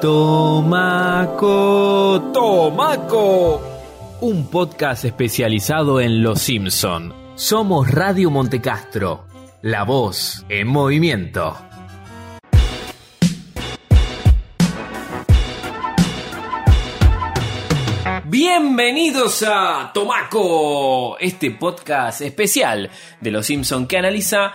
Tomaco, Tomaco, un podcast especializado en Los Simpson. Somos Radio Montecastro, la voz en movimiento. Bienvenidos a Tomaco, este podcast especial de Los Simpson que analiza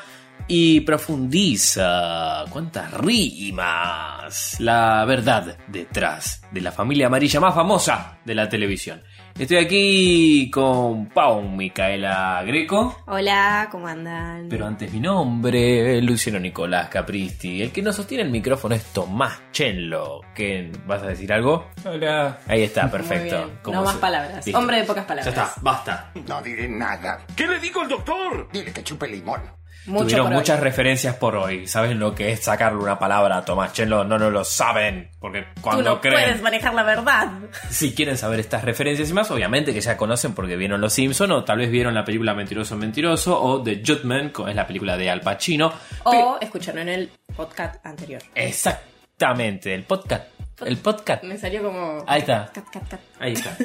y profundiza cuántas rimas la verdad detrás de la familia amarilla más famosa de la televisión. Estoy aquí con Pau Micaela Greco. Hola, ¿cómo andan? Pero antes mi nombre, Luciano Nicolás Capristi. El que nos sostiene el micrófono es Tomás Chenlo. ¿Qué, ¿Vas a decir algo? Hola. Ahí está, Muy perfecto. bien. ¿Cómo No más se- palabras. Listo. Hombre de pocas palabras. Ya está, basta. No diré nada. ¿Qué le digo al doctor? Dile que chupe limón. Mucho Tuvieron por hoy. muchas referencias por hoy. ¿Saben lo que es sacarle una palabra a Tomás Chenlo? No, no lo saben. Porque Tú cuando no creen... puedes manejar la verdad. Si quieren saber estas referencias y más, obviamente que ya conocen porque vieron Los Simpson o tal vez vieron la película Mentiroso Mentiroso o The Judgment, que es la película de Al Pacino. O escucharon en el podcast anterior. Exactamente, el podcast. El podcast. Me salió como. Ahí está. Cat, cat, cat. Ahí está.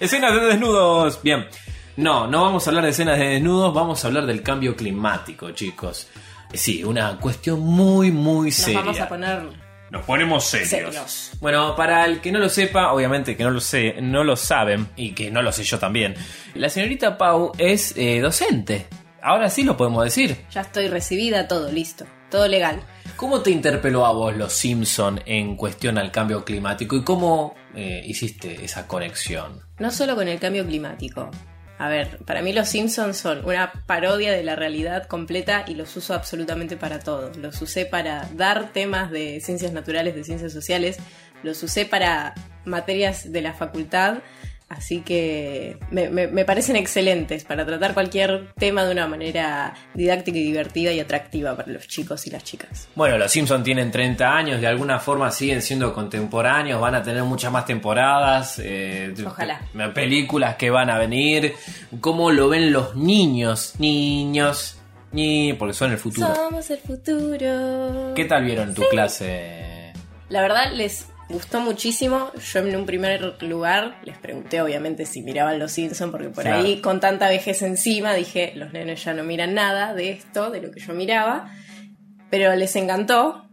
Escenas de desnudos. Bien. No, no vamos a hablar de escenas de desnudos, vamos a hablar del cambio climático, chicos. Sí, una cuestión muy, muy Nos seria. vamos a poner. Nos ponemos serios. Serios. Bueno, para el que no lo sepa, obviamente que no lo sé, no lo saben y que no lo sé yo también. La señorita Pau es eh, docente. Ahora sí lo podemos decir. Ya estoy recibida, todo listo. Todo legal. ¿Cómo te interpeló a vos los Simpson en cuestión al cambio climático y cómo eh, hiciste esa conexión? No solo con el cambio climático. A ver, para mí los Simpsons son una parodia de la realidad completa y los uso absolutamente para todo. Los usé para dar temas de ciencias naturales, de ciencias sociales, los usé para materias de la facultad, así que me, me- me parecen excelentes para tratar cualquier tema de una manera didáctica y divertida y atractiva para los chicos y las chicas. Bueno, los Simpson tienen 30 años, de alguna forma siguen siendo contemporáneos, van a tener muchas más temporadas, eh, Ojalá. pe- películas que van a venir. ¿Cómo lo ven los niños? Niños, ni porque son el futuro. Somos el futuro. ¿Qué tal vieron tu clase? La verdad les gustó muchísimo. Yo en un primer lugar les pregunté obviamente si miraban Los Simpsons porque por Claro. ahí con tanta vejez encima dije los nenes ya no miran nada de esto, de lo que yo miraba. Pero les encantó,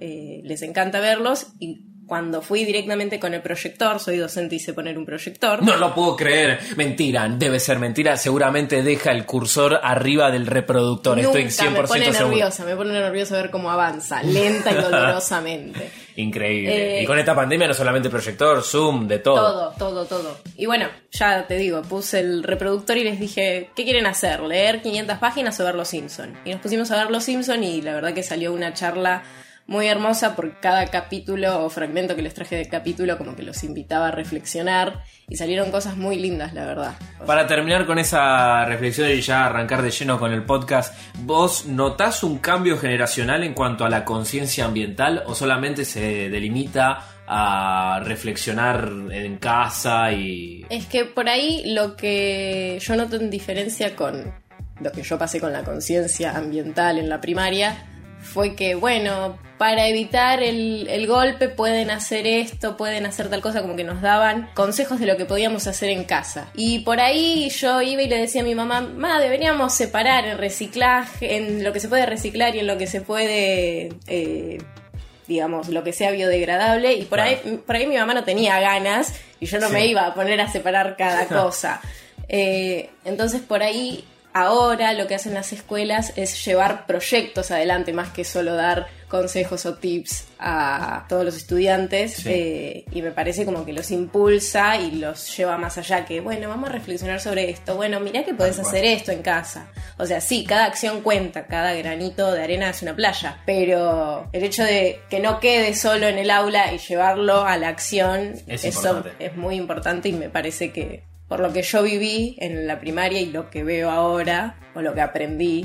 eh, les encanta verlos y cuando fui directamente con el proyector, soy docente y sé poner un proyector. No lo puedo creer. Mentira, debe ser mentira. Seguramente deja el cursor arriba del reproductor. Estoy Nunca 100% me pone seguro. nerviosa, me pone nerviosa ver cómo avanza, lenta y dolorosamente. Increíble. Eh, y con esta pandemia no solamente proyector, Zoom, de todo. Todo, todo, todo. Y bueno, ya te digo, puse el reproductor y les dije, ¿qué quieren hacer? ¿Leer 500 páginas o ver Los Simpson? Y nos pusimos a ver Los Simpson y la verdad que salió una charla muy hermosa por cada capítulo o fragmento que les traje de capítulo, como que los invitaba a reflexionar y salieron cosas muy lindas, la verdad. Para terminar con esa reflexión y ya arrancar de lleno con el podcast, ¿vos notás un cambio generacional en cuanto a la conciencia ambiental o solamente se delimita a reflexionar en casa y... Es que por ahí lo que yo noto en diferencia con lo que yo pasé con la conciencia ambiental en la primaria fue que, bueno, para evitar el, el golpe pueden hacer esto, pueden hacer tal cosa, como que nos daban consejos de lo que podíamos hacer en casa. Y por ahí yo iba y le decía a mi mamá, ma, deberíamos separar en reciclaje, en lo que se puede reciclar y en lo que se puede... eh, digamos, lo que sea biodegradable, y por, ahí, por ahí mi mamá no tenía ganas y yo no Sí. me iba a poner a separar cada cosa. Eh, entonces por ahí ahora lo que hacen las escuelas es llevar proyectos adelante más que solo dar consejos o tips a todos los estudiantes Sí. eh, y me parece como que los impulsa y los lleva más allá que bueno vamos a reflexionar sobre esto bueno mira que podés hacer esto en casa o sea sí cada acción cuenta cada granito de arena es una playa pero el hecho de que no quede solo en el aula y llevarlo a la acción Es eso importante. es muy importante y me parece que por lo que yo viví en la primaria y lo que veo ahora, o lo que aprendí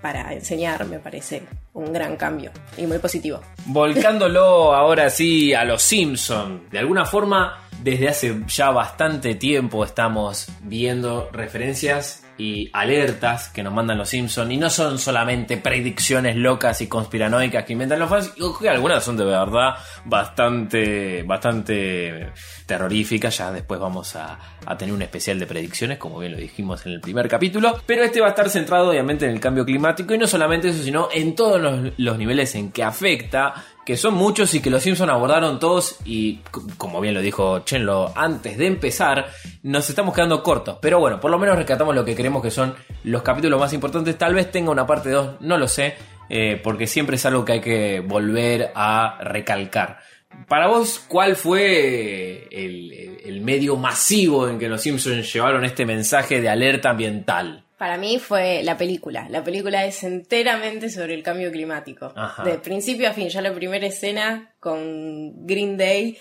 para enseñar, me parece un gran cambio y muy positivo. Volcándolo ahora sí a los Simpson. De alguna forma, desde hace ya bastante tiempo estamos viendo referencias y alertas que nos mandan los Simpsons y no son solamente predicciones locas y conspiranoicas que inventan los fans, algunas son de verdad bastante, bastante terroríficas, ya después vamos a, tener un especial de predicciones, como bien lo dijimos en el primer capítulo, pero este va a estar centrado obviamente en el cambio climático y no solamente eso, sino en todos los niveles en que afecta que son muchos y que los Simpsons abordaron todos y como bien lo dijo Chenlo antes de empezar, nos estamos quedando cortos, pero bueno, por lo menos rescatamos lo que creemos que son los capítulos más importantes, tal vez tenga una parte 2, no lo sé, eh, porque siempre es algo que hay que volver a recalcar. Para vos, ¿cuál fue el- el medio masivo en que los Simpsons llevaron este mensaje de alerta ambiental? Para mí fue la película. La película es enteramente sobre el cambio climático. Ajá. De principio a fin. Ya la primera escena con Green Day,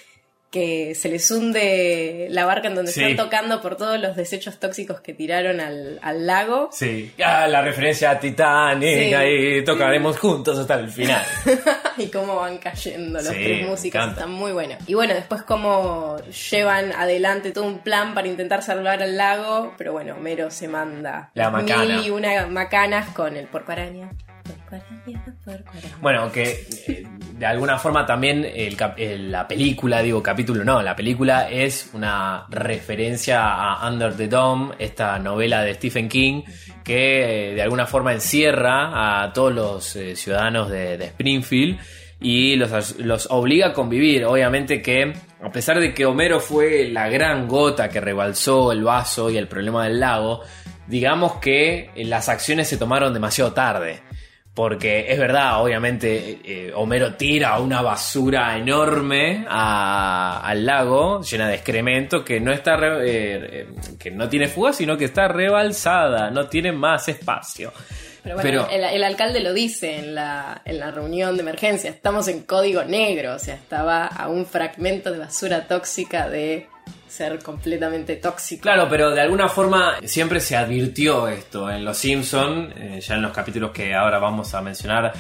que se les hunde la barca en donde Sí. están tocando por todos los desechos tóxicos que tiraron al, al lago. Sí, ah, la referencia a Titanic, Sí. ahí tocaremos juntos hasta el final. y cómo van cayendo los Sí, tres músicos, están muy buenos. Y bueno, después cómo llevan adelante todo un plan para intentar salvar al lago, pero bueno, Homero se manda La macana. mil y una macanas con el porco araña. Bueno, que eh, de alguna forma también la película, digo capítulo no, la película es una referencia a Under the Dome, esta novela de Stephen King, que eh, de alguna forma encierra a todos los eh, ciudadanos de, Springfield y los, los obliga a convivir. Obviamente que, a pesar de que Homero fue la gran gota que rebalsó el vaso y el problema del lago, digamos que las acciones se tomaron demasiado tarde. Porque es verdad, obviamente, eh, Homero tira una basura enorme a- al lago llena de excremento que no está re- eh, eh, que no tiene fuga, sino que está rebalsada, no tiene más espacio. Pero bueno, el, el alcalde lo dice en la, en la reunión de emergencia. Estamos en código negro, o sea, estaba a un fragmento de basura tóxica de ser completamente tóxico. Claro, pero de alguna forma siempre se advirtió esto en Los Simpson, eh, ya en los capítulos que ahora vamos a mencionar,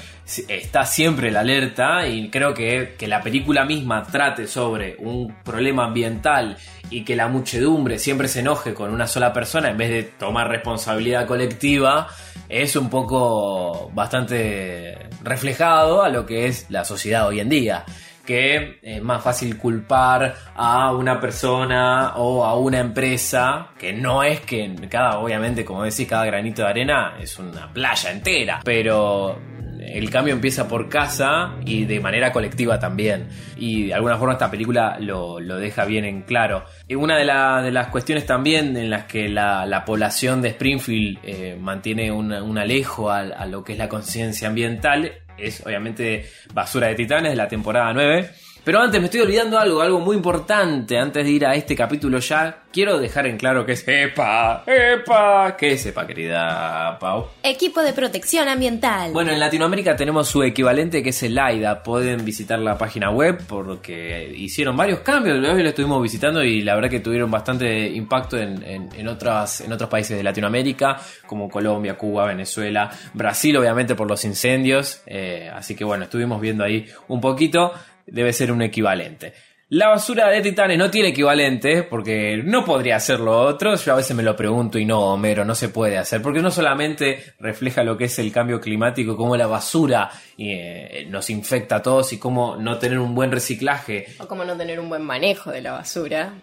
está siempre la alerta y creo que que la película misma trate sobre un problema ambiental y que la muchedumbre siempre se enoje con una sola persona en vez de tomar responsabilidad colectiva es un poco bastante reflejado a lo que es la sociedad hoy en día que es más fácil culpar a una persona o a una empresa, que no es que cada, obviamente, como decís, cada granito de arena es una playa entera, pero el cambio empieza por casa y de manera colectiva también. Y de alguna forma esta película lo, lo deja bien en claro. Una de, la- de las cuestiones también en las que la, la población de Springfield eh, mantiene un, alejo a lo que es la conciencia ambiental es obviamente Basura de Titanes de la temporada 9. Pero antes me estoy olvidando algo, algo muy importante. Antes de ir a este capítulo ya, quiero dejar en claro que es EPA. EPA. ¿Qué es EPA, querida Pau? Equipo de protección ambiental. Bueno, en Latinoamérica tenemos su equivalente que es el AIDA. Pueden visitar la página web porque hicieron varios cambios. Hoy lo estuvimos visitando y la verdad que tuvieron bastante impacto en, en- en otras, en otros países de Latinoamérica, como Colombia, Cuba, Venezuela, Brasil, obviamente por los incendios. Eh, así que bueno, estuvimos viendo ahí un poquito. Debe ser un equivalente. La basura de Titanes no tiene equivalente porque no podría ser lo otro. Yo a veces me lo pregunto y no, Homero, no se puede hacer. Porque no solamente refleja lo que es el cambio climático, cómo la basura eh, nos infecta a todos y cómo no tener un buen reciclaje. O como no tener un buen manejo de la basura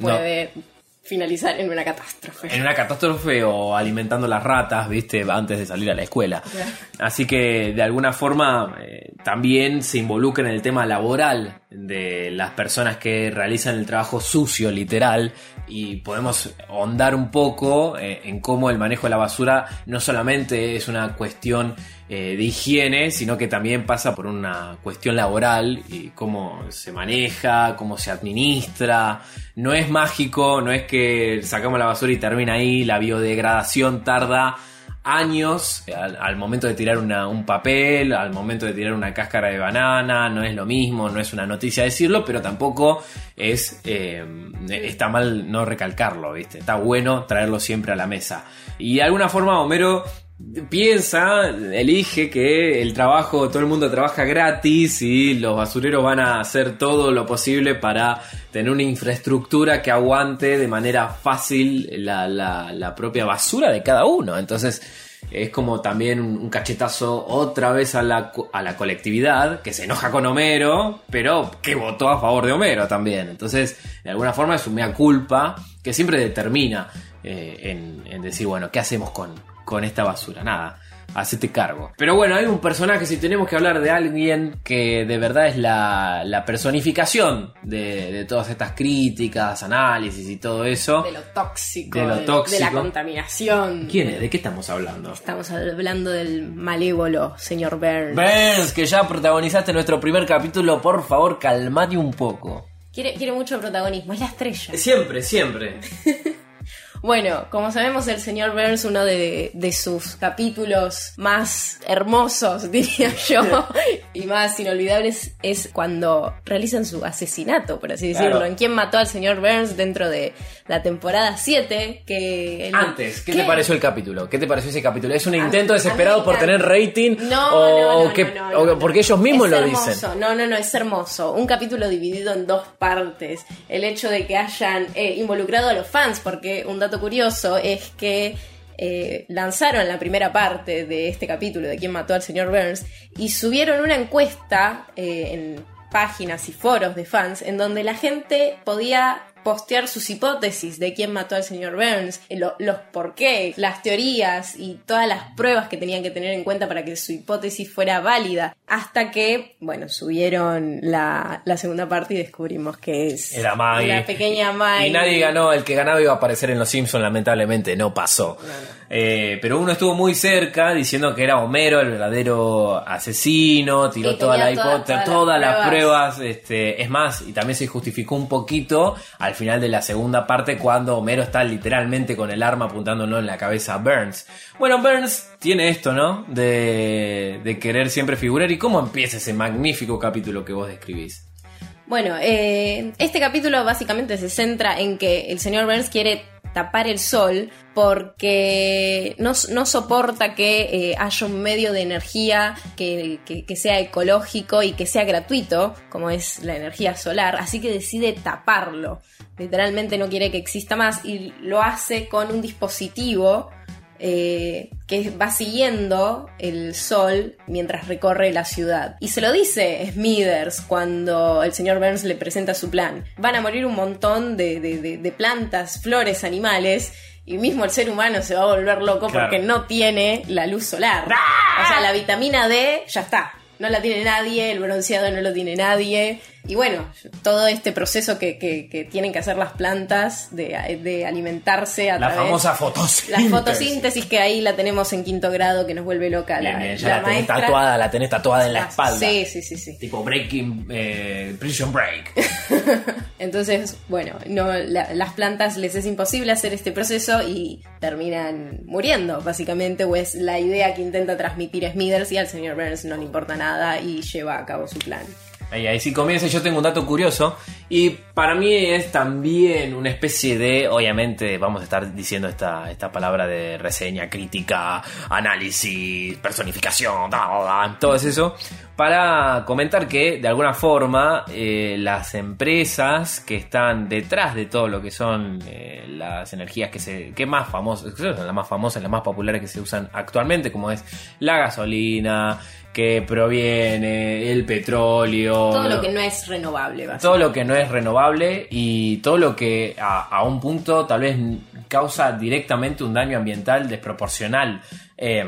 puede finalizar en una catástrofe. En una catástrofe o alimentando las ratas, viste, antes de salir a la escuela. Así que de alguna forma eh, también se involucra en el tema laboral de las personas que realizan el trabajo sucio, literal, y podemos ahondar un poco eh, en cómo el manejo de la basura no solamente es una cuestión eh, de higiene, sino que también pasa por una cuestión laboral y cómo se maneja, cómo se administra. No es mágico, no es que sacamos la basura y termina ahí, la biodegradación tarda años al, momento de tirar un papel, al momento de tirar una cáscara de banana, no es lo mismo, no es una noticia decirlo, pero tampoco es eh, está mal no recalcarlo, ¿viste? Está bueno traerlo siempre a la mesa. Y de alguna forma Homero piensa, elige que el trabajo, todo el mundo trabaja gratis y los basureros van a hacer todo lo posible para tener una infraestructura que aguante de manera fácil la, la- propia basura de cada uno. Entonces es como también un, cachetazo otra vez a la, a la colectividad que se enoja con Homero, pero que votó a favor de Homero también. Entonces, de alguna forma es un mea culpa que siempre determina eh, en decir, bueno, ¿qué hacemos con, con esta basura? Nada, hacete cargo. Pero bueno, hay un personaje, si tenemos que hablar de alguien que de verdad es la, la personificación de, de todas estas críticas, análisis y todo eso. De lo tóxico. De lo de- De, tóxico. la contaminación. ¿Quién es? ¿De qué estamos hablando? Estamos hablando del malévolo, señor Burns. Burns, que ya protagonizaste nuestro primer capítulo, por favor, calmate un poco. Quiere, quiere mucho protagonismo, es la estrella. Siempre, siempre. Bueno, como sabemos, el señor Burns, uno de, de sus capítulos más hermosos, diría yo, y más inolvidables, es cuando realizan su asesinato, por así decirlo. Claro. En quién mató al señor Burns dentro de la temporada 7, que... Antes, ¿qué, te pareció el capítulo? ¿Qué te pareció ese capítulo? ¿Es un intento a desesperado por tener rating? No, o, no, que- o no. porque ellos mismos Es lo hermoso. dicen? No, no, no, es hermoso. Un capítulo dividido en dos partes. El hecho de que hayan eh, involucrado a los fans, porque un dato curioso es que eh, lanzaron la primera parte de este capítulo de quién mató al señor Burns y subieron una encuesta eh, en páginas y foros de fans en donde la gente podía postear sus hipótesis de quién mató al señor Burns, eh, lo- los por qué, las teorías y todas las pruebas que tenían que tener en cuenta para que su hipótesis fuera válida. Hasta que, bueno, subieron la, la segunda parte y descubrimos que es Era Maggie. la pequeña Maggie. Y nadie ganó, el que ganaba iba a aparecer en Los Simpsons, lamentablemente no pasó. Eh, pero uno estuvo muy cerca diciendo que era Homero el verdadero asesino, tiró toda la hipótesis, todas todas, las las pruebas. pruebas. este, es más, y también se justificó un poquito al final de la segunda parte cuando Homero está literalmente con el arma apuntándolo en la cabeza a Burns. Bueno, Burns tiene esto, ¿no? De, de querer siempre figurar. ¿Y cómo empieza ese magnífico capítulo que vos describís? Bueno, eh, este capítulo básicamente se centra en que el señor Burns quiere tapar el sol porque no, soporta que eh, haya un medio de energía que sea ecológico y que sea gratuito, como es la energía solar, así que decide taparlo. Literalmente no quiere que exista más y lo hace con un dispositivo eh, que va siguiendo el sol mientras recorre la ciudad. Y se lo dice Smithers cuando el señor Burns le presenta su plan. Van a morir un montón de, de- de- de plantas, flores, animales. Y mismo el ser humano se va a volver loco Claro. porque no tiene la luz solar. O sea, la vitamina D ya está. No la tiene nadie, el bronceado no lo tiene nadie. Y bueno, todo este proceso que, que- que tienen que hacer las plantas de, de alimentarse a La través... famosa La fotosíntesis. fotosíntesis que ahí la tenemos en quinto grado que nos vuelve loca Bien, la, bien, ya la la, tenés tatuada, la tenés tatuada en la Ah, espalda. Sí, sí, sí, sí. Tipo Breaking, eh, Prison Break. Entonces, bueno, no, la- las plantas les es imposible hacer este proceso y terminan muriendo, básicamente, o es la idea que intenta transmitir Smithers y al señor Burns no le importa nada y lleva a cabo su plan. Ahí, ahí sí comienza. Yo tengo un dato curioso. Y para mí es también una especie de. Obviamente, vamos a estar diciendo esta, esta palabra de reseña, crítica, análisis, personificación, todo eso. Para comentar que, de alguna forma, eh, las empresas que están detrás de todo lo que son eh, las energías que se. que más famosas, las más famosas, las más populares que se usan actualmente, como es la gasolina que proviene el petróleo, Todo lo que no es renovable, todo lo que no es renovable y todo lo que a, a un punto tal vez causa directamente un daño ambiental desproporcional. Eh,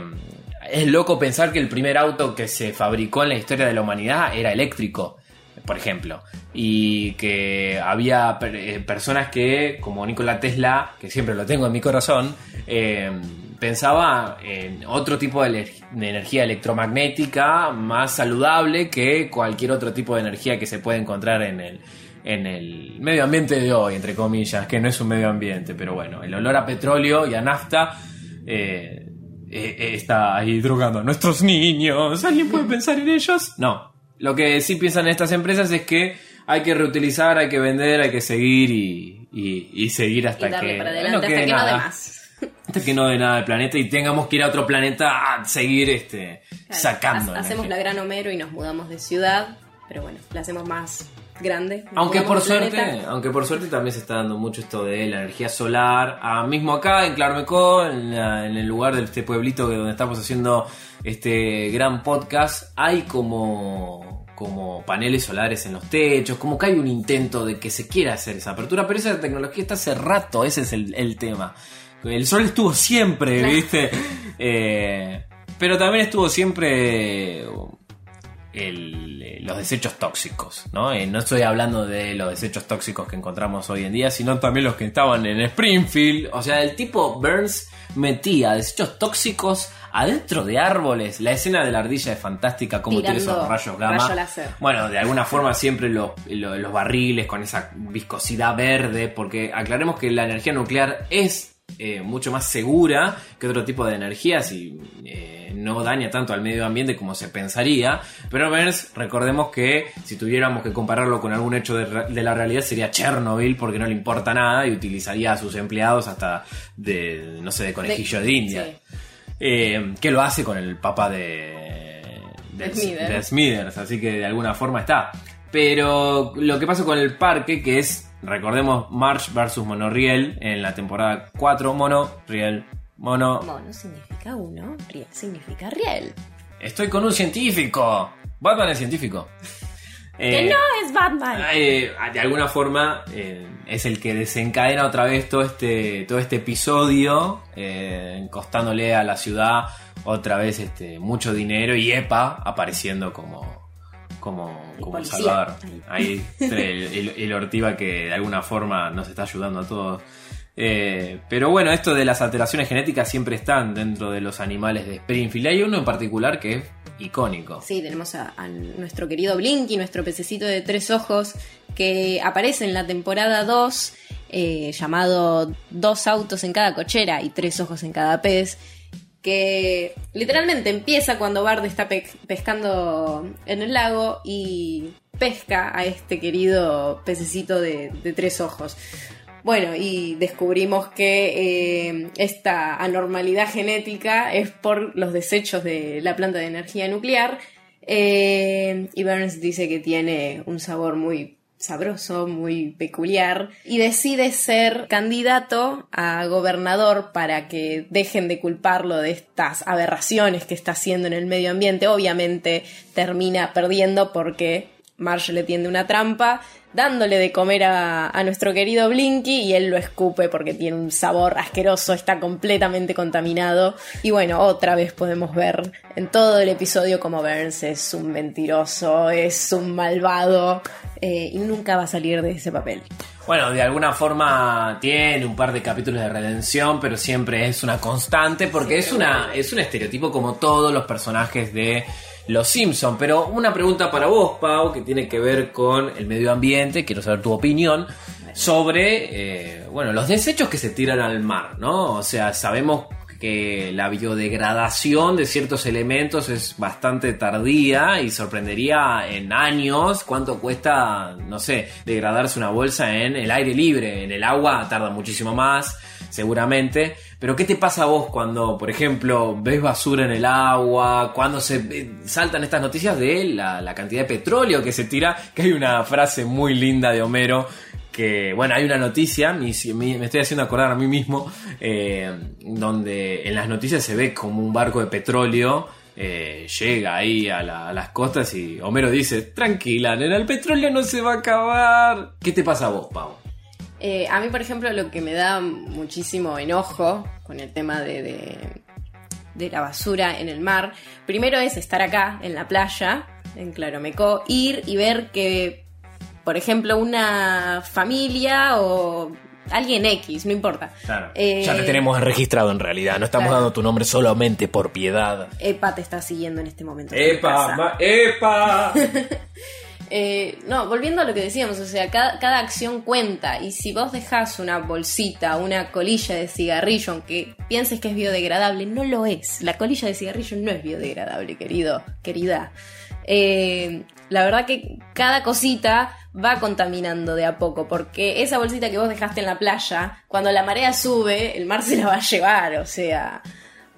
es loco pensar que el primer auto que se fabricó en la historia de la humanidad era eléctrico, por ejemplo, y que había eh, personas que, como Nikola Tesla, que siempre lo tengo en mi corazón, eh, pensaba en otro tipo de, ener- de energía electromagnética más saludable que cualquier otro tipo de energía que se puede encontrar en el, en el medio ambiente de hoy, entre comillas, que no es un medio ambiente, pero bueno, el olor a petróleo y a nafta eh, eh, eh, está ahí drogando a nuestros niños. ¿Alguien puede pensar en ellos? No. Lo que sí piensan estas empresas es que hay que reutilizar, hay que vender, hay que seguir y, y- y seguir hasta Y darle que para no adelante hasta quede que no nada. más. Hasta que no dé nada del planeta y tengamos que ir a otro planeta a seguir este, sacando. Ha- Hacemos la gran Homero y nos mudamos de ciudad, pero bueno, la hacemos más grande. Aunque por de suerte, planeta. aunque por suerte también se está dando mucho esto de la energía solar. Ah, mismo acá en Clarmecó, en, el lugar de este pueblito que donde estamos haciendo este gran podcast, hay como como paneles solares en los techos, como que hay un intento de que se quiera hacer esa apertura, pero esa tecnología está hace rato, ese es el, el tema. El sol estuvo siempre, ¿viste? Eh, pero también estuvo siempre el- los desechos tóxicos, ¿no? Eh, no estoy hablando de los desechos tóxicos que encontramos hoy en día, sino también los que estaban en Springfield. O sea, el tipo Burns metía desechos tóxicos adentro de árboles. La escena de la ardilla es fantástica, como tiene esos rayos gamma. rayo láser. Bueno, de alguna forma siempre lo- los barriles con esa viscosidad verde, porque aclaremos que la energía nuclear es eh, mucho más segura que otro tipo de energías y eh, no daña tanto al medio ambiente como se pensaría. Pero Burns, recordemos que si tuviéramos que compararlo con algún hecho de, la realidad sería Chernobyl porque no le importa nada y utilizaría a sus empleados hasta de, no sé, de conejillo de, India. sí. Eh, que lo hace con el papa de, de, Smithers. de Smithers, así que de alguna forma está. Pero lo que pasa con el parque, que es, recordemos, March versus Monoriel en la temporada 4, Mono, Riel, Mono. Mono significa uno, riel significa riel. Estoy con un científico. Batman es científico. Que Eh, no es Batman. eh, de alguna forma eh, es el que desencadena otra vez todo este, todo este episodio, eh, costándole a la ciudad otra vez este, mucho dinero y EPA apareciendo como, como, El como policía. Salvador. Ahí el, el- el Ortiva que de alguna forma nos está ayudando a todos. Eh, pero bueno, esto de las alteraciones genéticas siempre están dentro de los animales de Springfield. Hay uno en particular que es icónico. Sí, tenemos a, a nuestro querido Blinky, nuestro pececito de tres ojos, que aparece en la temporada 2, eh, llamado Dos autos en cada cochera y tres ojos en cada pez, que literalmente empieza cuando Bard está pe- pescando en el lago y pesca a este querido pececito de, de tres ojos. Bueno, y descubrimos que eh, esta anormalidad genética es por los desechos de la planta de energía nuclear. eh, y Burns dice que tiene un sabor muy sabroso, muy peculiar, y decide ser candidato a gobernador para que dejen de culparlo de estas aberraciones que está haciendo en el medio ambiente. Obviamente termina perdiendo porque Marge le tiende una trampa, dándole de comer a, a nuestro querido Blinky y él lo escupe porque tiene un sabor asqueroso, está completamente contaminado. Y bueno, otra vez podemos ver en todo el episodio como Burns es un mentiroso, es un malvado eh, y nunca va a salir de ese papel. Bueno, de alguna forma tiene un par de capítulos de redención, pero siempre es una constante porque es una es un estereotipo como todos los personajes de Los Simpson. Pero una pregunta para vos, Pau, que tiene que ver con el medio ambiente. Quiero saber tu opinión sobre eh, bueno los desechos que se tiran al mar, ¿no? O sea, sabemos que la biodegradación de ciertos elementos es bastante tardía y sorprendería en años cuánto cuesta, no sé, degradarse una bolsa en el aire libre, en el agua tarda muchísimo más, seguramente. Pero ¿qué te pasa a vos cuando, por ejemplo, ves basura en el agua, cuando se eh, saltan estas noticias de la, la cantidad de petróleo que se tira? Que hay una frase muy linda de Homero que, bueno, hay una noticia, me, estoy haciendo acordar a mí mismo, eh, donde en las noticias se ve como un barco de petróleo eh, llega ahí a, a las costas y Homero dice, tranquila, nena, el petróleo no se va a acabar. ¿Qué te pasa a vos, Pau? Eh, a mí, por ejemplo, lo que me da muchísimo enojo con el tema de, de, de la basura en el mar, primero es estar acá, en la playa, en Claromecó, ir y ver que, por ejemplo, una familia o alguien X, no importa. Claro. Eh, Ya te tenemos registrado en realidad, no estamos claro. dando tu nombre solamente por piedad. Epa te está siguiendo en este momento. ¡Epa! ma- ¡Epa! Eh, no, volviendo a lo que decíamos, o sea, cada, acción cuenta y si vos dejás una bolsita, una colilla de cigarrillo, aunque pienses que es biodegradable, no lo es. La colilla de cigarrillo no es biodegradable, querido, querida. eh, la verdad que cada cosita va contaminando de a poco, porque esa bolsita que vos dejaste en la playa, cuando la marea sube, el mar se la va a llevar, o sea...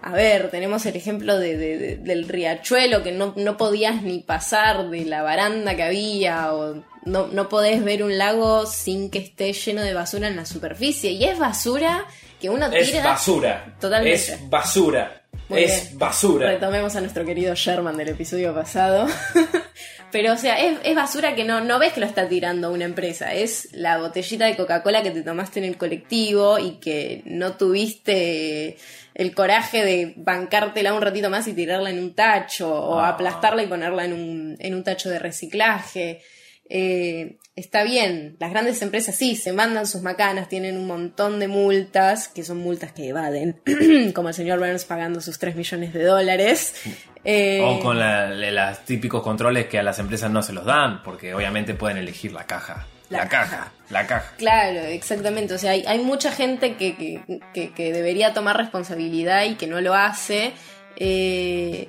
A ver, tenemos el ejemplo de, de- de- del riachuelo que no, no podías ni pasar de la baranda que había o no, no podés ver un lago sin que esté lleno de basura en la superficie. Y es basura que uno Es tira... basura. Totalmente. Es basura. Muy es bien. basura. Retomemos a nuestro querido Sherman del episodio pasado. Pero, o sea, es, es basura que no, no ves que lo está tirando una empresa. Es la botellita de Coca-Cola que te tomaste en el colectivo y que no tuviste el coraje de bancártela un ratito más y tirarla en un tacho o Ah. aplastarla y ponerla en un, en un tacho de reciclaje. Eh, está bien, las grandes empresas sí, se mandan sus macanas, tienen un montón de multas, que son multas que evaden, como el señor Burns pagando sus 3 millones de dólares. Eh, O con los típicos controles que a las empresas no se los dan, porque obviamente pueden elegir la caja. La, La caja, caja. la caja. Claro, exactamente. O sea, hay, hay mucha gente que, que- que- que debería tomar responsabilidad y que no lo hace. Eh,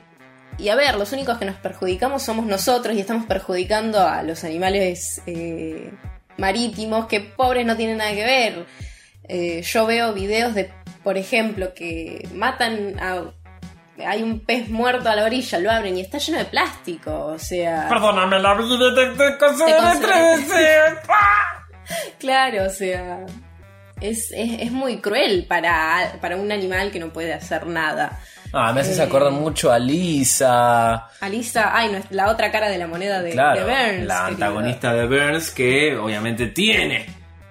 y a ver, los únicos que nos perjudicamos somos nosotros y estamos perjudicando a los animales eh, marítimos que pobres no tienen nada que ver. Yo veo videos de, por ejemplo, que matan a... Hay un pez muerto a la orilla, lo abren y está lleno de plástico. O sea... Perdóname la vida Te de considero- trece. Claro, o sea, es, es, es muy cruel para, para un animal que no puede hacer nada. Ah, me haces Eh. acordar mucho a Lisa. Alisa, ay, no, es la otra cara de la moneda de, claro, de Burns. la querido. antagonista de Burns que obviamente tiene.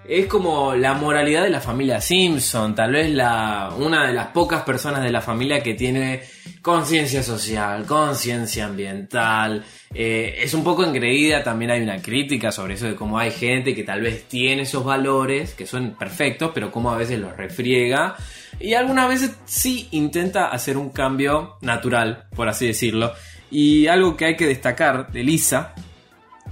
Es como la moralidad de la familia Simpson, tal vez la una de las pocas personas de la familia que tiene conciencia social, conciencia ambiental. Eh, es un poco engreída, también hay una crítica sobre eso de cómo hay gente que tal vez tiene esos valores, que son perfectos, pero cómo a veces los refriega. Y algunas veces sí intenta hacer un cambio natural, por así decirlo. Y algo que hay que destacar de Lisa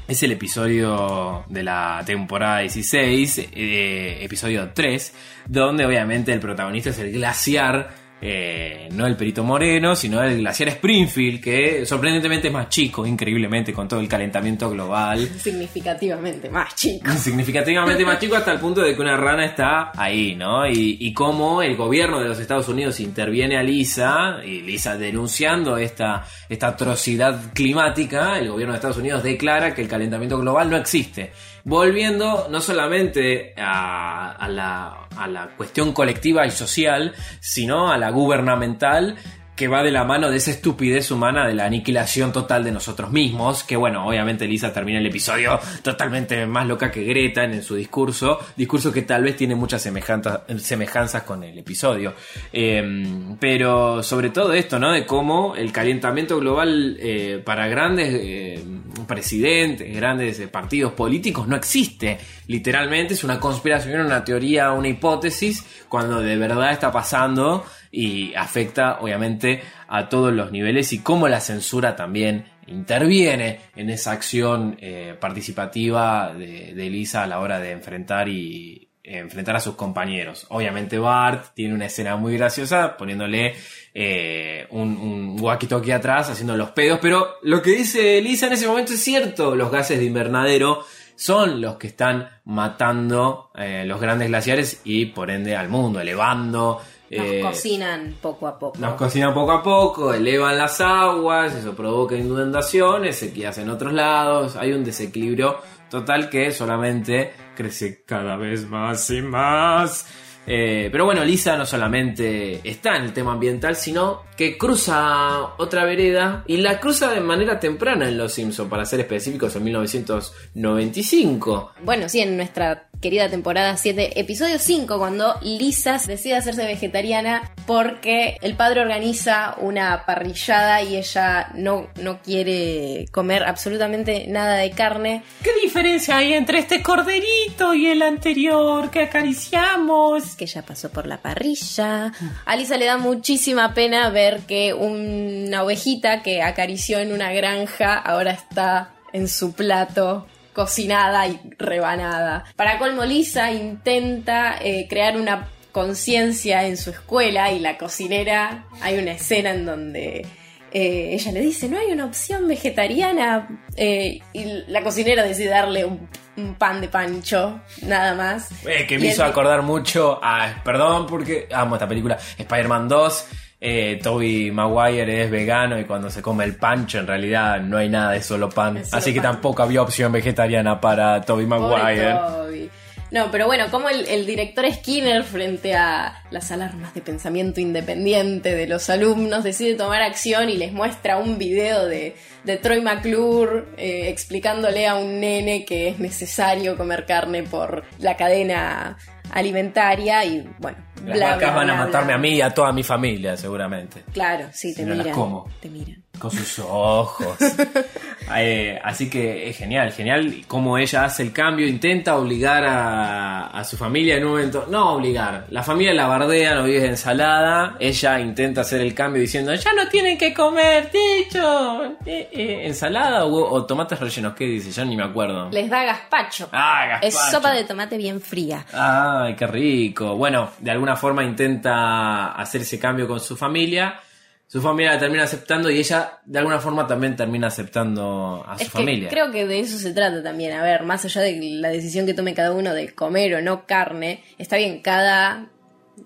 es el episodio de la temporada 16, eh, episodio 3, donde obviamente el protagonista es el glaciar, eh, no el Perito Moreno, sino el glaciar Springfield, que sorprendentemente es más chico, increíblemente, con todo el calentamiento global. Significativamente más chico. Significativamente más chico hasta el punto de que una rana está ahí, ¿no? Y, y cómo el gobierno de los Estados Unidos interviene a Lisa, y Lisa denunciando esta, esta atrocidad climática, el gobierno de Estados Unidos declara que el calentamiento global no existe. Volviendo no solamente a, la cuestión colectiva y social, sino a la gubernamental que va de la mano de esa estupidez humana de la aniquilación total de nosotros mismos, que bueno, obviamente Lisa termina el episodio totalmente más loca que Greta en, su discurso, discurso que tal vez tiene muchas semejanzas, con el episodio. Eh, pero sobre todo esto, ¿no? De cómo el calentamiento global eh, para grandes eh, presidentes, grandes eh, partidos políticos no existe. Literalmente es una conspiración, una teoría, una hipótesis, cuando de verdad está pasando y afecta obviamente a todos los niveles y cómo la censura también interviene en esa acción eh, participativa de, de Lisa a la hora de enfrentar y enfrentar a sus compañeros. Obviamente Bart tiene una escena muy graciosa poniéndole eh, un, un walkie-talkie atrás haciendo los pedos, pero lo que dice Lisa en ese momento es cierto, los gases de invernadero son los que están matando eh, los grandes glaciares y por ende al mundo, elevando Nos eh, cocinan poco a poco. nos cocinan poco a poco, elevan las aguas, eso provoca inundaciones, sequías en otros lados, hay un desequilibrio total que solamente crece cada vez más y más. Eh, pero bueno, Lisa no solamente está en el tema ambiental, sino que cruza otra vereda y la cruza de manera temprana en Los Simpsons, para ser específicos, en 1995. Bueno, sí, en nuestra querida temporada 7, episodio 5, cuando Lisa decide hacerse vegetariana porque el padre organiza una parrillada y ella no, no quiere comer absolutamente nada de carne. ¿Qué diferencia hay entre este corderito y el anterior que acariciamos? Que ya pasó por la parrilla. A Lisa le da muchísima pena ver que una ovejita que acarició en una granja ahora está en su plato cocinada y rebanada. Para colmo, Lisa intenta eh, crear una conciencia en su escuela y la cocinera, hay una escena en donde eh, ella le dice, no hay una opción vegetariana. Eh, y la cocinera decide darle un, un pan de pancho, nada más. Eh, que Y me hizo acordar mucho a. Perdón, porque amo esta película. Spider-Man 2. Eh, Toby Maguire es vegano y cuando se come el pancho en realidad no hay nada, es solo pan. Es solo Así que tampoco había opción vegetariana para Toby Pobre Maguire. Toby. No, pero bueno, como el, el director Skinner frente a las alarmas de pensamiento independiente de los alumnos decide tomar acción y les muestra un video de, de Troy McClure eh, explicándole a un nene que es necesario comer carne por la cadena alimentaria y bueno, Las bla, vacas bla, van a matarme a mí y a toda mi familia, seguramente. Claro, sí, te las miran. como. Te miran. Con sus ojos. Eh, así que es genial, genial cómo ella hace el cambio, intenta obligar a, a su familia en un momento. No obligar, la familia la bardea, no vive de ensalada. Ella intenta hacer el cambio diciendo: Ya no tienen que comer, dicho. Eh, eh, ¿Ensalada o, tomates rellenos? ¿Qué dice? Ya ni me acuerdo. Les da gazpacho. Ah, es gazpacho. sopa de tomate bien fría. Ay, qué rico. Bueno, de alguna forma intenta hacer ese cambio con su familia. Su familia la termina aceptando y ella de alguna forma también termina aceptando a su Es que familia. creo que de eso se trata también. A ver, más allá de la decisión que tome cada uno de comer o no carne, está bien, cada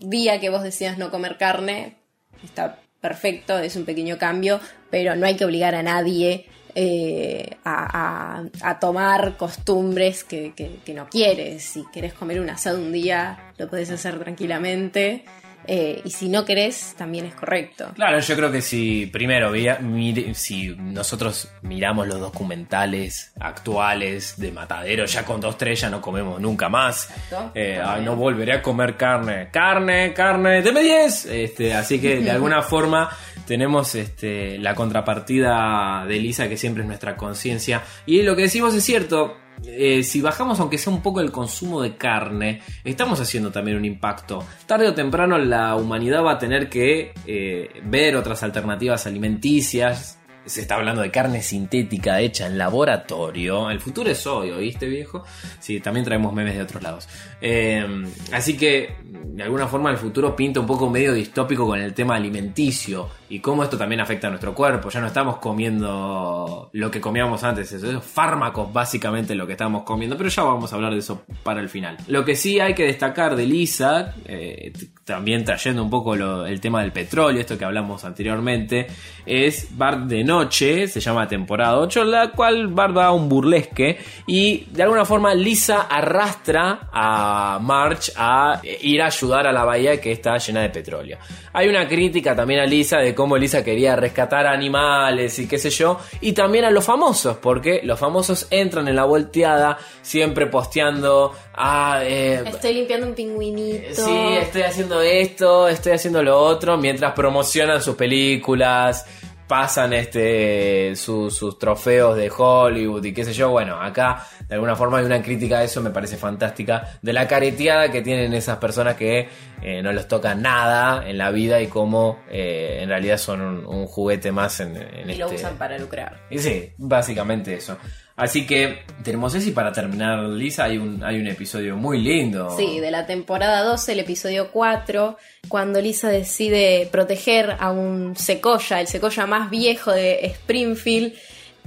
día que vos decidas no comer carne, está perfecto, es un pequeño cambio, pero no hay que obligar a nadie eh, a, a- a tomar costumbres que, que- que no quieres. Si querés comer un asado un día, lo podés hacer tranquilamente. Eh, y si no querés, también es correcto. Claro, yo creo que si primero mire- si nosotros miramos los documentales actuales de Matadero, ya con dos tres ya no comemos nunca más. Eh, ay, no volveré a comer carne. Carne, carne, deme 10. Este, así que de alguna forma tenemos este, la contrapartida de Lisa que siempre es nuestra conciencia. Y lo que decimos es cierto. Eh, si bajamos aunque sea un poco el consumo de carne, estamos haciendo también un impacto. Tarde o temprano la humanidad va a tener que eh, ver otras alternativas alimenticias. Se está hablando de carne sintética hecha en laboratorio. El futuro es hoy, ¿oíste viejo? Sí, también traemos memes de otros lados. Eh, así que, de alguna forma, el futuro pinta un poco medio distópico con el tema alimenticio y cómo esto también afecta a nuestro cuerpo. Ya no estamos comiendo lo que comíamos antes, esos fármacos básicamente lo que estábamos comiendo, pero ya vamos a hablar de eso para el final. Lo que sí hay que destacar de Lisa, eh, también trayendo un poco el tema del petróleo, esto que hablamos anteriormente, es Bart de noche, se llama temporada 8, la cual Bart da un burlesque y de alguna forma Lisa arrastra a March a eh, ir a ayudar a la bahía que está llena de petróleo. Hay una crítica también a Lisa de cómo Lisa quería rescatar animales y qué sé yo, y también a los famosos, porque los famosos entran en la volteada siempre posteando, ah, eh, Estoy limpiando un pingüinito. Sí, estoy haciendo esto, estoy haciendo lo otro, mientras promocionan sus películas, pasan este su- sus trofeos de Hollywood y qué sé yo. Bueno, acá de alguna forma hay una crítica a eso, me parece fantástica, de la careteada que tienen esas personas que eh, no les toca nada en la vida y cómo eh, en realidad son un, un juguete más en, en Y lo este- usan para lucrar. y sí, básicamente eso. Así que tenemos eso y para terminar, Lisa, hay un, hay un episodio muy lindo. Sí, de la temporada 12, el episodio 4, cuando Lisa decide proteger a un secoya, el secoya más viejo de Springfield.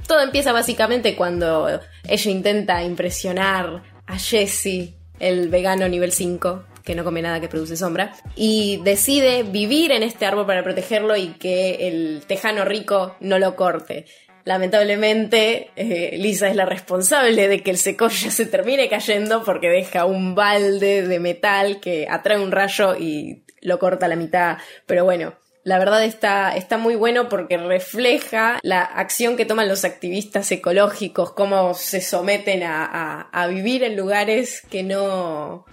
Todo empieza básicamente cuando ella intenta impresionar a Jesse, el vegano nivel 5, que no come nada que produce sombra, y decide vivir en este árbol para protegerlo y que el tejano rico no lo corte. Lamentablemente, eh, Lisa es la responsable de que el secoya se termine cayendo porque deja un balde de metal que atrae un rayo y lo corta a la mitad. Pero bueno, la verdad está, está muy bueno porque refleja la acción que toman los activistas ecológicos, cómo se someten a, a- a vivir en lugares que no,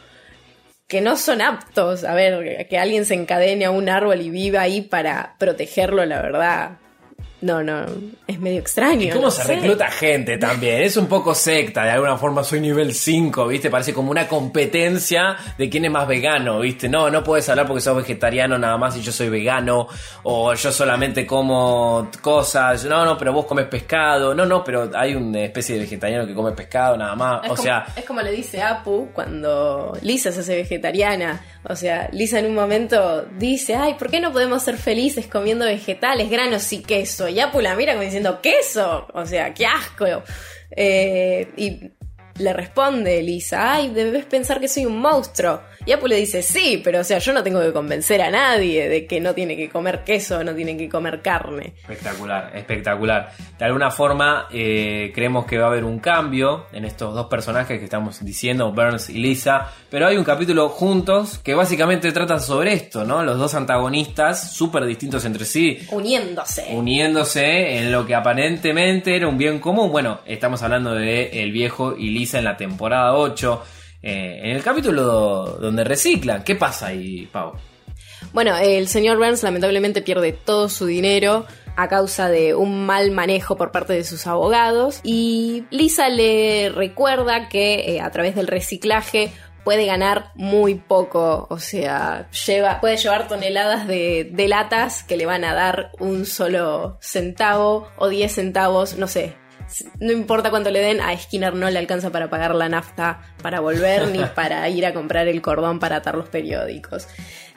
que no son aptos. A ver, que alguien se encadene a un árbol y viva ahí para protegerlo, la verdad. No, no, es medio extraño. ¿Y cómo no se sé. recluta gente también? Es un poco secta, de alguna forma soy nivel 5, ¿viste? Parece como una competencia de quién es más vegano, ¿viste? No, no puedes hablar porque sos vegetariano nada más y yo soy vegano, o yo solamente como cosas, no, no, pero vos comes pescado, no, no, pero hay una especie de vegetariano que come pescado nada más, Es o como, sea... es como le dice Apu cuando Lisa se hace vegetariana. O sea, Lisa en un momento dice, ay, ¿por qué no podemos ser felices comiendo vegetales, granos y queso? Y Apu la mira como diciendo, ¿queso? O sea, qué asco. Eh, y le responde Lisa, ay, debes pensar que soy un monstruo. Y Apu le dice, sí, pero o sea, yo no tengo que convencer a nadie de que no tiene que comer queso, no tiene que comer carne. Espectacular, espectacular. De alguna forma eh, creemos que va a haber un cambio en estos dos personajes que estamos diciendo, Burns y Lisa, pero hay un capítulo juntos que básicamente trata sobre esto, ¿no? Los dos antagonistas, súper distintos entre sí, Uniéndose. uniéndose en lo que aparentemente era un bien común. Bueno, estamos hablando de El Viejo y Lisa en la temporada 8. Eh, en el capítulo donde reciclan, ¿qué pasa ahí, Pau? Bueno, el señor Burns lamentablemente pierde todo su dinero a causa de un mal manejo por parte de sus abogados y Lisa le recuerda que eh, a través del reciclaje puede ganar muy poco, o sea, lleva, puede llevar toneladas de, latas que le van a dar un solo centavo o 10 centavos, no sé. No importa cuánto le den, a Skinner no le alcanza para pagar la nafta para volver ni para ir a comprar el cordón para atar los periódicos.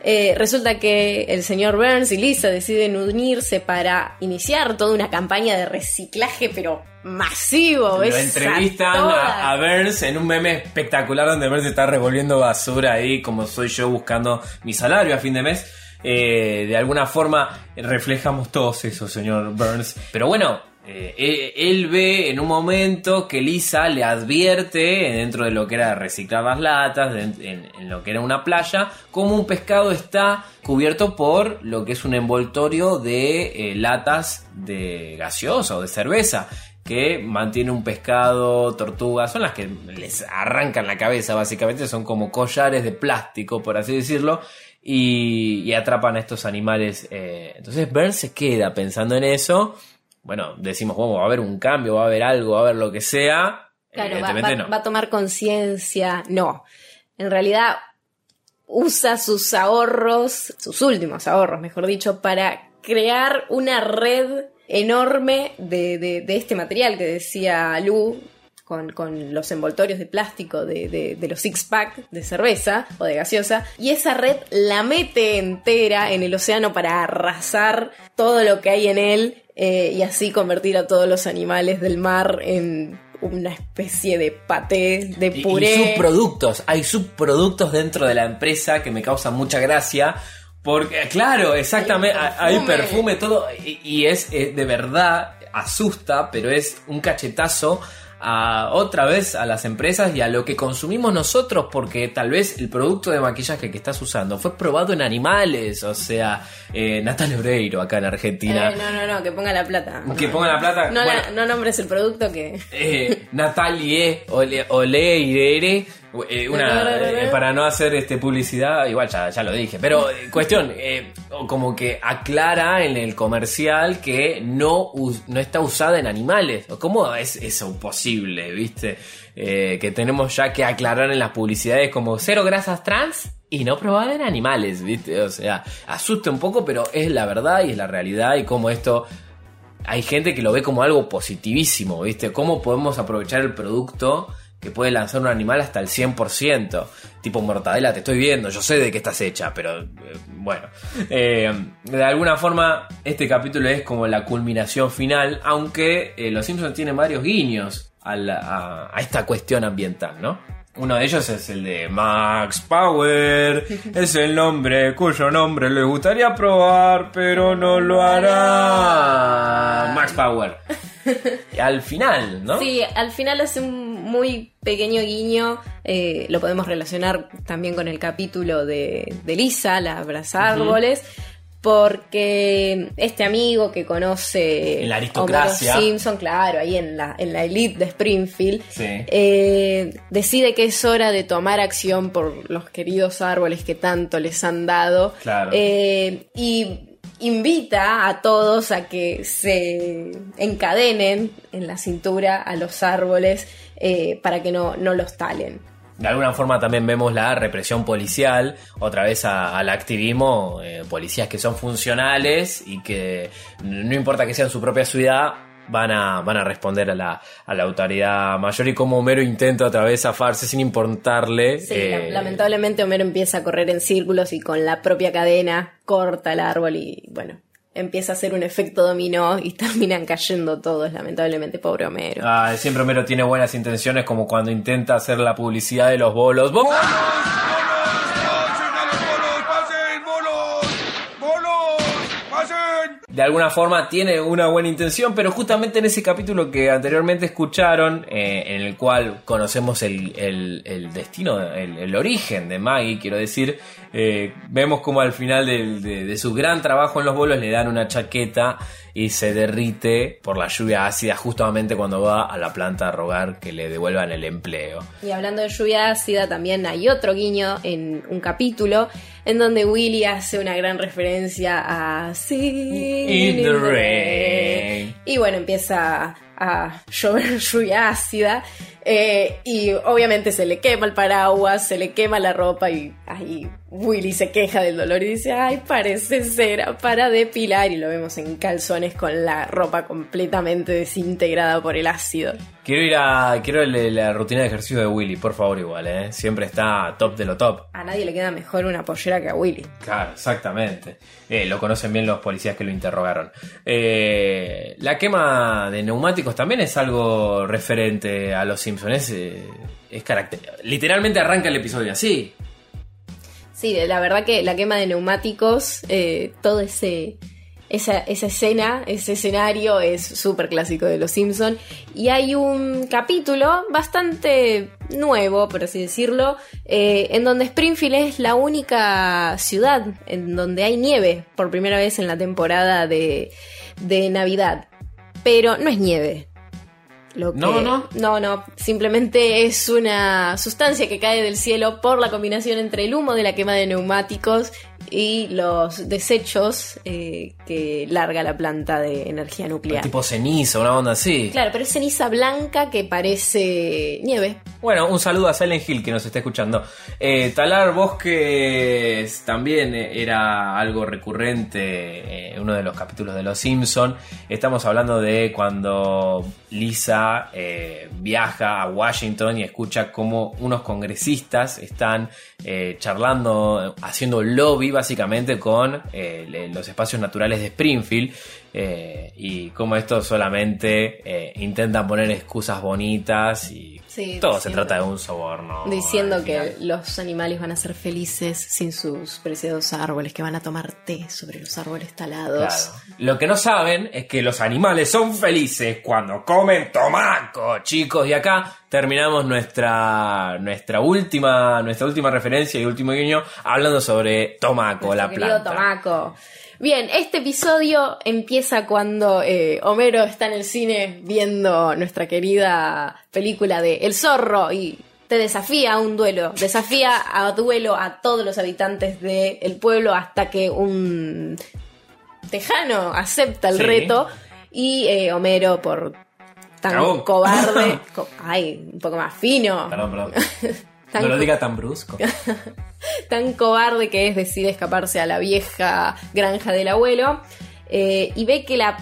Eh, resulta que el señor Burns y Lisa deciden unirse para iniciar toda una campaña de reciclaje, pero masivo. Lo entrevistan a Burns en un meme espectacular donde Burns está revolviendo basura ahí, como soy yo buscando mi salario a fin de mes. Eh, de alguna forma reflejamos todos eso, señor Burns. Pero bueno, eh, él, él ve en un momento que Lisa le advierte dentro de lo que era reciclar las latas, en, lo que era una playa, cómo un pescado está cubierto por lo que es un envoltorio de eh, latas de gaseosa o de cerveza que mantiene un pescado, tortugas, son las que les arrancan la cabeza básicamente, son como collares de plástico, por así decirlo, y, atrapan a estos animales. eh. Entonces Burns se queda pensando en eso. Bueno, decimos, bueno, va a haber un cambio, va a haber algo, va a haber lo que sea. Claro, va, Evidentemente va- no. va a tomar conciencia. No. En realidad usa sus ahorros, sus últimos ahorros, mejor dicho, para crear una red enorme de, de- de este material que decía Lu. Con, con los envoltorios de plástico de, de- de los six pack de cerveza o de gaseosa y esa red la mete entera en el océano para arrasar todo lo que hay en él eh, y así convertir a todos los animales del mar en una especie de paté de Y- Y, puré. subproductos, hay subproductos dentro de la empresa que me causan mucha gracia. Porque, claro, exactamente, hay Hay perfume, perfume. todo, y, y es eh, de verdad, asusta, pero es un cachetazo a otra vez a las empresas y a lo que consumimos nosotros, porque tal vez el producto de maquillaje que estás usando fue probado en animales, o sea, eh, Natalia Oreiro acá en Argentina. Eh, no, no, no, que ponga la plata. Que ponga la plata, No, bueno. la- no nombres el producto que. eh, Natalie Ole, Oleire, una, eh, para no hacer este publicidad, igual ya, ya lo dije, pero eh, cuestión, eh, como que aclara en el comercial que no, no está usada en animales. ¿Cómo es eso posible, viste? Eh, que tenemos ya que aclarar en las publicidades como cero grasas trans y no probada en animales, viste? O sea, asusta un poco, pero es la verdad y es la realidad y cómo esto hay gente que lo ve como algo positivísimo, ¿viste? ¿Cómo podemos aprovechar el producto que puede lanzar un animal hasta el 100%? Tipo mortadela, te estoy viendo, yo sé de qué estás hecha, pero eh, bueno. Eh, de alguna forma, este capítulo es como la culminación final, aunque eh, Los Simpsons tienen varios guiños a, la- a- a esta cuestión ambiental, ¿no? Uno de ellos es el de Max Power. Es el nombre cuyo nombre le gustaría probar, pero no lo hará. Max Power. Y al final, ¿no? Sí, al final hace un muy pequeño guiño. eh, lo podemos relacionar también con el capítulo de, de Lisa, la abraza árboles. Porque este amigo que conoce la aristocracia. Simpson, claro, ahí en la, en la elite de Springfield, Sí. eh, decide que es hora de tomar acción por los queridos árboles que tanto les han dado. Claro. Eh, y, invita a todos a que se encadenen en la cintura a los árboles eh, para que no, no los talen. De alguna forma también vemos la represión policial, otra vez al activismo, eh, policías que son funcionales y que no importa que sea en su propia ciudad, van a, van a responder a la, a la autoridad mayor y como Homero intenta otra vez zafarse sin importarle. Sí, eh, la- lamentablemente Homero empieza a correr en círculos y con la propia cadena corta el árbol y bueno, empieza a hacer un efecto dominó y terminan cayendo todos, lamentablemente, pobre Homero. ah, siempre Homero tiene buenas intenciones como cuando intenta hacer la publicidad de los bolos. ¡Bo- ¡Pasen a los bolos! ¡Pasen, bolos! ¡Bolos! ¡Pasen! De alguna forma tiene una buena intención, pero justamente en ese capítulo que anteriormente escucharon, eh, en el cual conocemos el, el- destino, el, el origen de Maggie, quiero decir, eh, vemos como al final de, de su gran trabajo en los bolos le dan una chaqueta y se derrite por la lluvia ácida justamente cuando va a la planta a rogar que le devuelvan el empleo. Y hablando de lluvia ácida, también hay otro guiño en un capítulo en donde Willy hace una gran referencia a Singing In the in the rain. rain. Y bueno, empieza a llover lluvia ácida. Eh, y obviamente se le quema el paraguas, se le quema la ropa y ahí Willy se queja del dolor y dice, ay, parece cera para depilar y lo vemos en calzones con la ropa completamente desintegrada por el ácido. Quiero ir a quiero el- la rutina de ejercicio de Willy, por favor igual, ¿eh? siempre está top de lo top. A nadie le queda mejor una pollera que a Willy. Claro, exactamente. Eh, lo conocen bien los policías que lo interrogaron. Eh, la quema de neumáticos también es algo referente a los Eh, es carácter. Literalmente arranca el episodio así. Sí, la verdad que la quema de neumáticos, eh, todo ese esa, esa escena, ese escenario es súper clásico de Los Simpson y hay un capítulo bastante nuevo, por así decirlo, eh, en donde Springfield es la única ciudad en donde hay nieve por primera vez en la temporada de, de Navidad, pero no es nieve. Lo que- No, no. No, no. Simplemente es una sustancia que cae del cielo por la combinación entre el humo de la quema de neumáticos y los desechos eh, que larga la planta de energía nuclear. Tipo ceniza, una onda así. Claro, pero es ceniza blanca que parece nieve. Bueno, un saludo a Silent Hill que nos está escuchando. Eh, talar bosques también eh, era algo recurrente en uno de los capítulos de Los Simpson. Estamos hablando de cuando Lisa eh, viaja a Washington y escucha cómo unos congresistas están eh, charlando, haciendo lobby básicamente con eh, los espacios naturales de Springfield. Eh, y cómo estos solamente eh, intentan poner excusas bonitas y Sí, todo se trata de un soborno. Diciendo que los animales van a ser felices sin sus preciados árboles, que van a tomar té sobre los árboles talados. Claro. Lo que no saben es que los animales son felices cuando comen tomaco, chicos. Y acá terminamos nuestra, nuestra última, nuestra última referencia y último guiño hablando sobre tomaco, Nuestro la planta. Tomaco. Bien, este episodio empieza cuando eh, Homero está en el cine viendo nuestra querida película de El Zorro y te desafía a un duelo, desafía a duelo a todos los habitantes del pueblo hasta que un tejano acepta el Sí. reto y eh, Homero por tan cobarde, co- ay, un poco más fino, Perdón, perdón. No lo diga tan brusco. tan cobarde que es, decide escaparse a la vieja granja del abuelo eh, y ve que la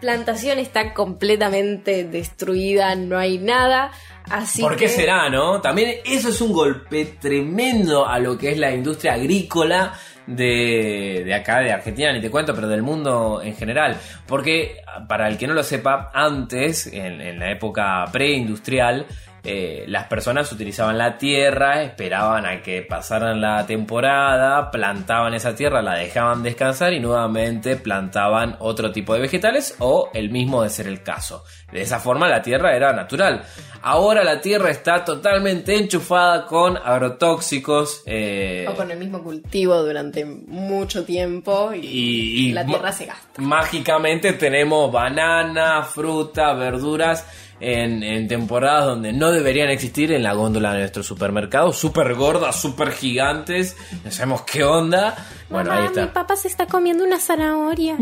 plantación está completamente destruida, no hay nada. Así ¿Por qué que- será, no? También eso es un golpe tremendo a lo que es la industria agrícola de, de acá, de Argentina, ni te cuento, pero del mundo en general. Porque, para el que no lo sepa, antes, en, en la época preindustrial, eh, las personas utilizaban la tierra, esperaban a que pasaran la temporada, plantaban esa tierra, la dejaban descansar y nuevamente plantaban otro tipo de vegetales o el mismo de ser el caso. De esa forma la tierra era natural. Ahora la tierra está totalmente enchufada con agrotóxicos. eh, O con el mismo cultivo durante mucho tiempo y, y, y la tierra se gasta. Mágicamente tenemos banana, fruta, verduras en, en temporadas donde no deberían existir en la góndola de nuestro supermercado, súper gordas, súper gigantes, no sabemos qué onda. Bueno, ahí está. papá se está comiendo una zanahoria.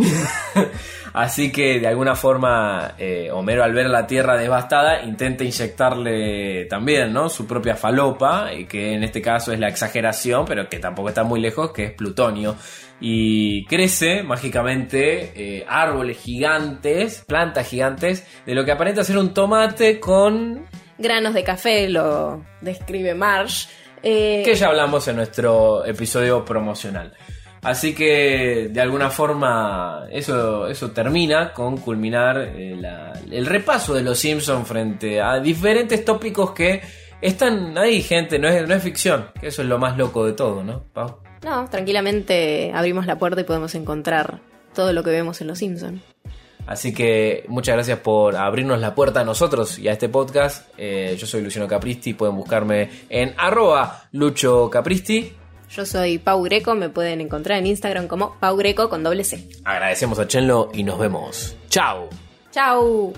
Así que de alguna forma eh, Homero al ver la tierra devastada intenta inyectarle también ¿no? su propia falopa, y que en este caso es la exageración, pero que tampoco está muy lejos, que es plutonio. Y crece mágicamente eh, árboles gigantes, plantas gigantes, de lo que aparenta ser un tomate con... Granos de café, lo describe Marsh. Eh, que ya hablamos en nuestro episodio promocional. Así que de alguna forma eso, eso termina con culminar eh, el repaso de los Simpsons frente a diferentes tópicos que están ahí, gente, no es, no es ficción, que eso es lo más loco de todo, ¿no? Pau? No, tranquilamente abrimos la puerta y podemos encontrar todo lo que vemos en Los Simpsons. Así que muchas gracias por abrirnos la puerta a nosotros y a este podcast. Eh, yo soy Luciano Capristi, pueden buscarme en arroba Lucho Capristi. Yo soy Pau Greco, me pueden encontrar en Instagram como Pau Greco con doble C. Agradecemos a Chenlo y nos vemos. ¡Chao! ¡Chao!